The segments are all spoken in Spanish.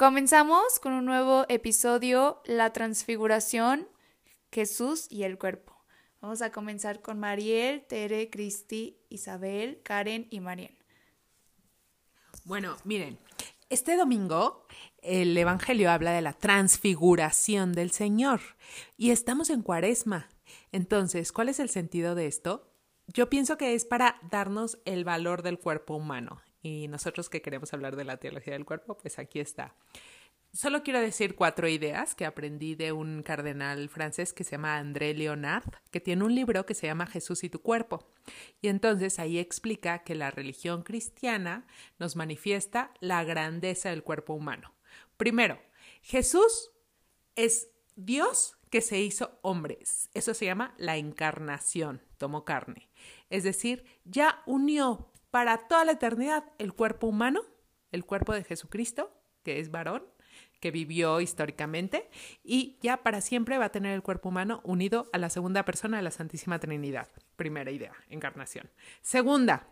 Comenzamos con un nuevo episodio, la transfiguración, Jesús y el cuerpo. Vamos a comenzar con Mariel, Tere, Cristi, Isabel, Karen y Mariel. Bueno, miren, este domingo el Evangelio habla de la transfiguración del Señor y estamos en cuaresma. Entonces, ¿cuál es el sentido de esto? Yo pienso que es para darnos el valor del cuerpo humano. Y nosotros que queremos hablar de la teología del cuerpo, pues aquí está. Solo quiero decir cuatro ideas que aprendí de un cardenal francés que se llama André Leonard, que tiene un libro que se llama Jesús y tu cuerpo. Y entonces ahí explica que la religión cristiana nos manifiesta la grandeza del cuerpo humano. Primero, Jesús es Dios que se hizo hombre. Eso se llama la encarnación, tomó carne. Es decir, ya unió para toda la eternidad el cuerpo humano, el cuerpo de Jesucristo, que es varón, que vivió históricamente, y ya para siempre va a tener el cuerpo humano unido a la segunda persona de la Santísima Trinidad. Primera idea, encarnación. Segunda,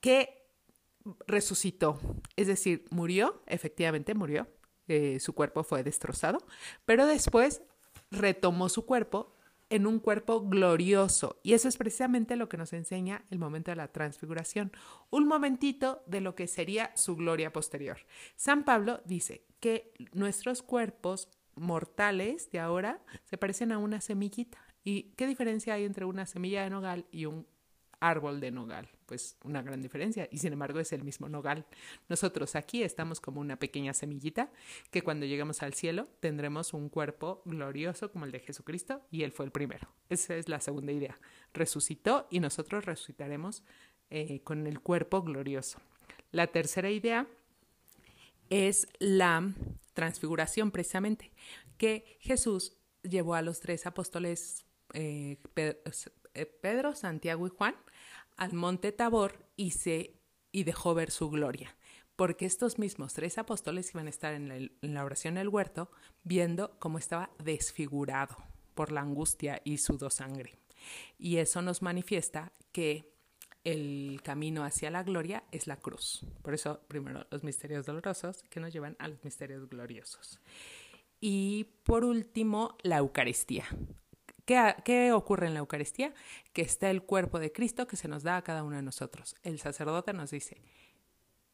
que resucitó, es decir, murió, efectivamente murió, eh, su cuerpo fue destrozado, pero después retomó su cuerpo en un cuerpo glorioso. Y eso es precisamente lo que nos enseña el momento de la transfiguración, un momentito de lo que sería su gloria posterior. San Pablo dice que nuestros cuerpos mortales de ahora se parecen a una semillita. ¿Y qué diferencia hay entre una semilla de nogal y un árbol de nogal? Pues una gran diferencia y sin embargo es el mismo nogal. Nosotros aquí estamos como una pequeña semillita que cuando lleguemos al cielo tendremos un cuerpo glorioso como el de Jesucristo y él fue el primero. Esa es la segunda idea. Resucitó y nosotros resucitaremos eh, con el cuerpo glorioso. La tercera idea es la transfiguración precisamente, que Jesús llevó a los tres apóstoles eh, eh, Pedro, Santiago y Juan al monte Tabor y, se, y dejó ver su gloria, porque estos mismos tres apóstoles iban a estar en la, oración del huerto viendo cómo estaba desfigurado por la angustia y sudó sangre. Y eso nos manifiesta que el camino hacia la gloria es la cruz. Por eso, primero, los misterios dolorosos que nos llevan a los misterios gloriosos. Y por último, la Eucaristía. ¿Qué, ocurre en la Eucaristía? Que está el cuerpo de Cristo que se nos da a cada uno de nosotros. El sacerdote nos dice,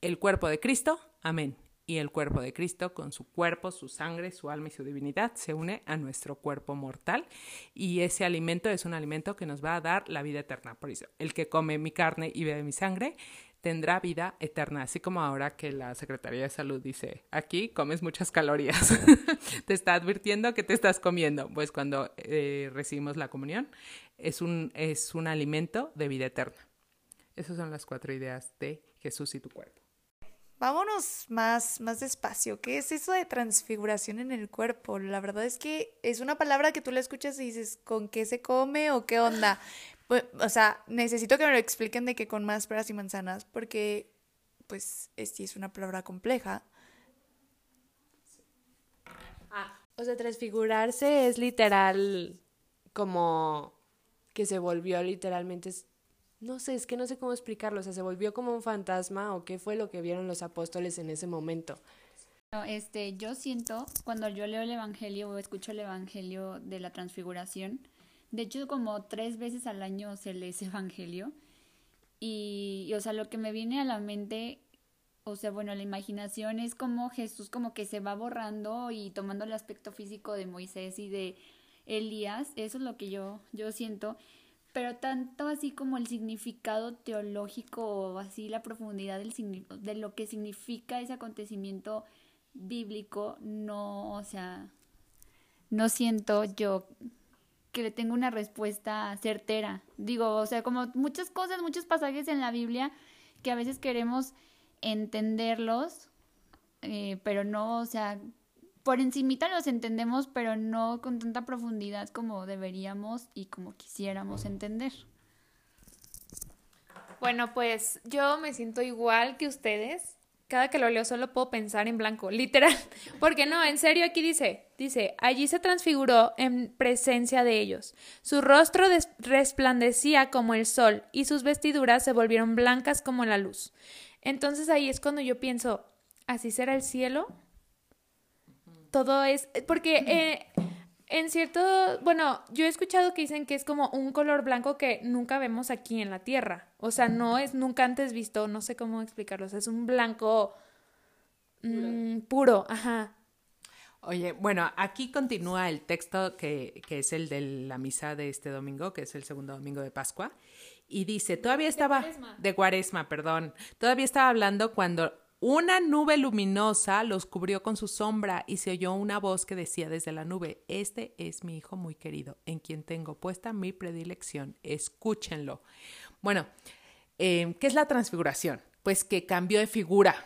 el cuerpo de Cristo, amén. Y el cuerpo de Cristo, con su cuerpo, su sangre, su alma y su divinidad, se une a nuestro cuerpo mortal. Y ese alimento es un alimento que nos va a dar la vida eterna. Por eso, el que come mi carne y bebe mi sangre, tendrá vida eterna, así como ahora que la Secretaría de Salud dice, aquí comes muchas calorías, te está advirtiendo que te estás comiendo, pues cuando eh, recibimos la comunión es un, es un alimento de vida eterna. Esas son las cuatro ideas de Jesús y tu cuerpo. Vámonos más, más despacio. ¿Qué es eso de transfiguración en el cuerpo? La verdad es que es una palabra que tú la escuchas y dices, ¿con qué se come o qué onda? Pues, o sea, necesito que me lo expliquen de que con más peras y manzanas, porque, pues, sí es una palabra compleja. Ah, o sea, transfigurarse es literal como que se volvió literalmente, no sé, es que no sé cómo explicarlo, o sea, se volvió como un fantasma o qué fue lo que vieron los apóstoles en ese momento. Este, yo siento, cuando yo leo el Evangelio o escucho el Evangelio de la transfiguración, de hecho, como tres veces al año se lee ese evangelio. Y, o sea, lo que me viene a la mente, o sea, bueno, la imaginación es como Jesús como que se va borrando y tomando el aspecto físico de Moisés y de Elías. Eso es lo que yo, yo siento. Pero tanto así como el significado teológico o así la profundidad del, de lo que significa ese acontecimiento bíblico, no, o sea, no siento yo que le tengo una respuesta certera. Digo, o sea, como muchas cosas, muchos pasajes en la Biblia que a veces queremos entenderlos, eh, pero no, o sea, por encimita los entendemos, pero no con tanta profundidad como deberíamos y como quisiéramos entender. Bueno, pues yo me siento igual que ustedes cada que lo leo solo puedo pensar en blanco, literal. Porque no, en serio aquí dice, dice, allí se transfiguró en presencia de ellos. Su rostro resplandecía como el sol y sus vestiduras se volvieron blancas como la luz. Entonces ahí es cuando yo pienso, ¿así será el cielo? todo es, porque eh, en cierto, bueno, yo he escuchado que dicen que es como un color blanco que nunca vemos aquí en la Tierra. O sea, no es nunca antes visto, no sé cómo explicarlo. O sea, es un blanco mm, puro, ajá. Oye, bueno, aquí continúa el texto que, que es el de la misa de este domingo, que es el segundo domingo de Pascua. Y dice, todavía estaba... De cuaresma, perdón. Todavía estaba hablando cuando una nube luminosa los cubrió con su sombra y se oyó una voz que decía desde la nube, este es mi hijo muy querido, en quien tengo puesta mi predilección, escúchenlo. Bueno, eh, ¿qué es la transfiguración? Pues que cambió de figura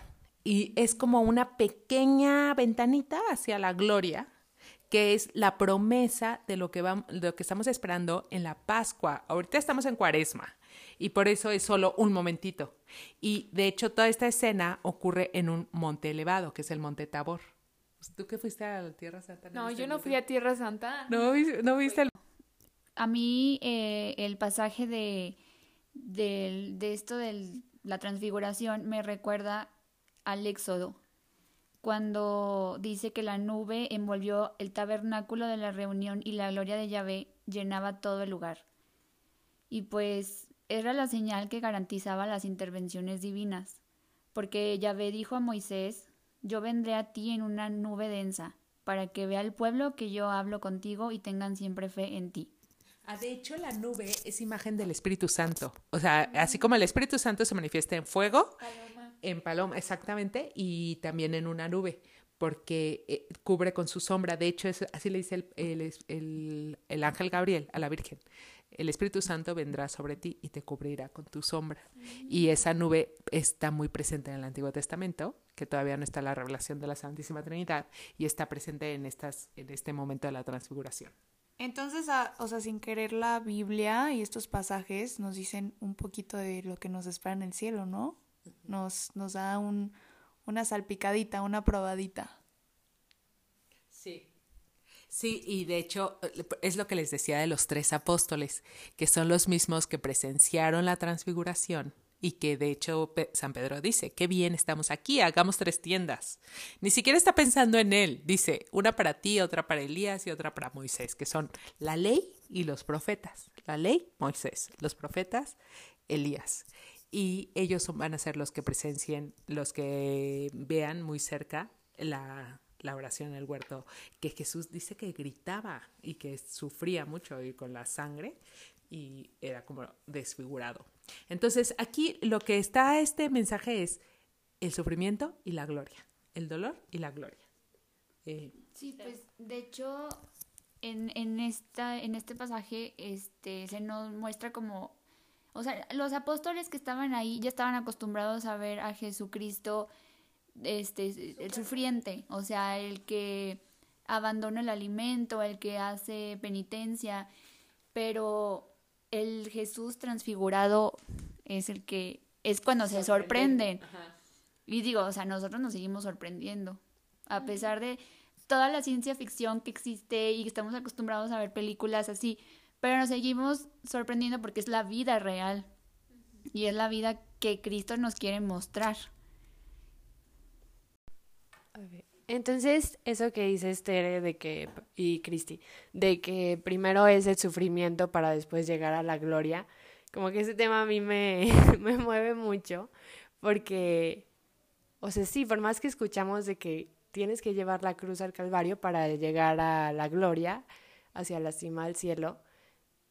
y es como una pequeña ventanita hacia la gloria, que es la promesa de lo que, vamos, de lo que estamos esperando en la Pascua. Ahorita estamos en Cuaresma y por eso es solo un momentito. Y de hecho toda esta escena ocurre en un monte elevado, que es el Monte Tabor. ¿Tú qué fuiste a la Tierra Santa? No, yo no fui a Tierra Santa. ¿No, no viste el... A mí eh, el pasaje de, del- de esto de la transfiguración me recuerda al Éxodo, cuando dice que la nube envolvió el tabernáculo de la reunión y la gloria de Yahvé llenaba todo el lugar. Y pues era la señal que garantizaba las intervenciones divinas, porque Yahvé dijo a Moisés, yo vendré a ti en una nube densa, para que vea el pueblo que yo hablo contigo y tengan siempre fe en ti. Ah, de hecho, la nube es imagen del Espíritu Santo. O sea, así como el Espíritu Santo se manifiesta en fuego, en paloma, exactamente, y también en una nube, porque eh, cubre con su sombra. De hecho, es, así le dice el, el- el- el ángel Gabriel a la Virgen. El Espíritu Santo vendrá sobre ti y te cubrirá con tu sombra. Y esa nube está muy presente en el Antiguo Testamento, que todavía no está la revelación de la Santísima Trinidad, y está presente en, estas, en este momento de la transfiguración. Entonces, ah, o sea, sin querer la Biblia y estos pasajes nos dicen un poquito de lo que nos espera en el cielo, ¿no? Nos, nos da un, una salpicadita, una probadita. Sí. Sí, y de hecho eh, es lo que les decía de los tres apóstoles, que son los mismos que presenciaron la transfiguración y que de hecho San Pedro dice, qué bien estamos aquí, hagamos tres tiendas. Ni siquiera está pensando en él, dice, una para ti, otra para Elías y otra para Moisés, que son la ley y los profetas. La ley, Moisés, los profetas, Elías. Y ellos van a ser los que presencien, los que vean muy cerca la, la oración en el huerto, que Jesús dice que gritaba y que sufría mucho y con la sangre y era como desfigurado. Entonces aquí lo que está este mensaje es el sufrimiento y la gloria, el dolor y la gloria. Eh, Sí, pues de hecho en, en, esta, en este pasaje este, se nos muestra como, o sea, los apóstoles que estaban ahí ya estaban acostumbrados a ver a Jesucristo este, el sufriente, o sea, el que abandona el alimento, el que hace penitencia, pero el Jesús transfigurado es el que es cuando se sorprenden. Y digo, o sea, nosotros nos seguimos sorprendiendo. A pesar de toda la ciencia ficción que existe y que estamos acostumbrados a ver películas así, pero nos seguimos sorprendiendo porque es la vida real. Y es la vida que Cristo nos quiere mostrar. Entonces, eso que dice Tere de que, y Cristi, de que primero es el sufrimiento para después llegar a la gloria, como que ese tema a mí me, me mueve mucho, porque, o sea, sí, por más que escuchamos de que tienes que llevar la cruz al Calvario para llegar a la gloria, hacia la cima del cielo,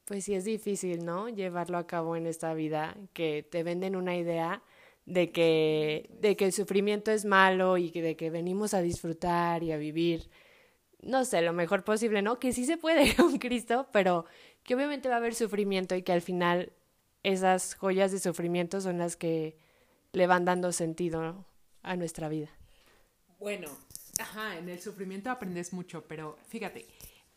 pues sí es difícil, ¿no? Llevarlo a cabo en esta vida, que te venden una idea de que, de que el sufrimiento es malo y de que venimos a disfrutar y a vivir, no sé, lo mejor posible, ¿no? Que sí se puede con Cristo, pero que obviamente va a haber sufrimiento y que al final esas joyas de sufrimiento son las que le van dando sentido a nuestra vida. Bueno, ajá, en el sufrimiento aprendes mucho, pero fíjate,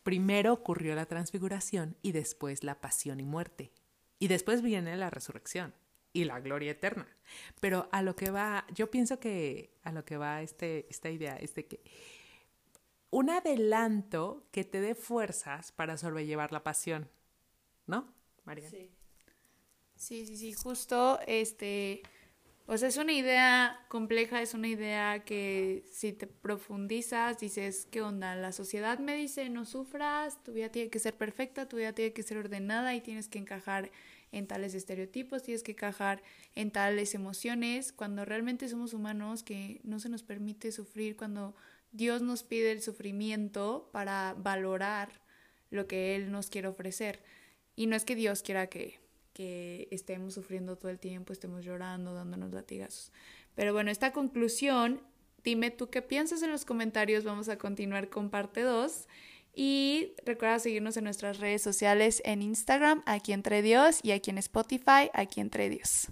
primero ocurrió la transfiguración y después la pasión y muerte. Y después viene la resurrección y la gloria eterna. Pero a lo que va, yo pienso que a lo que va este, esta idea es de que un adelanto que te dé fuerzas para sobrellevar la pasión, ¿no, María? Sí, sí, sí, justo, este, O sea, es una idea compleja, es una idea que si te profundizas, dices, ¿qué onda? La sociedad me dice, no sufras, tu vida tiene que ser perfecta, tu vida tiene que ser ordenada y tienes que encajar en tales estereotipos, tienes que encajar en tales emociones, cuando realmente somos humanos, que no se nos permite sufrir, cuando Dios nos pide el sufrimiento para valorar lo que Él nos quiere ofrecer. Y no es que Dios quiera que que estemos sufriendo todo el tiempo, estemos llorando, dándonos latigazos. Pero bueno, esta conclusión, dime tú qué piensas en los comentarios, vamos a continuar con parte 2. Y recuerda seguirnos en nuestras redes sociales en Instagram, aquí entre Dios, y aquí en Spotify, aquí entre Dios.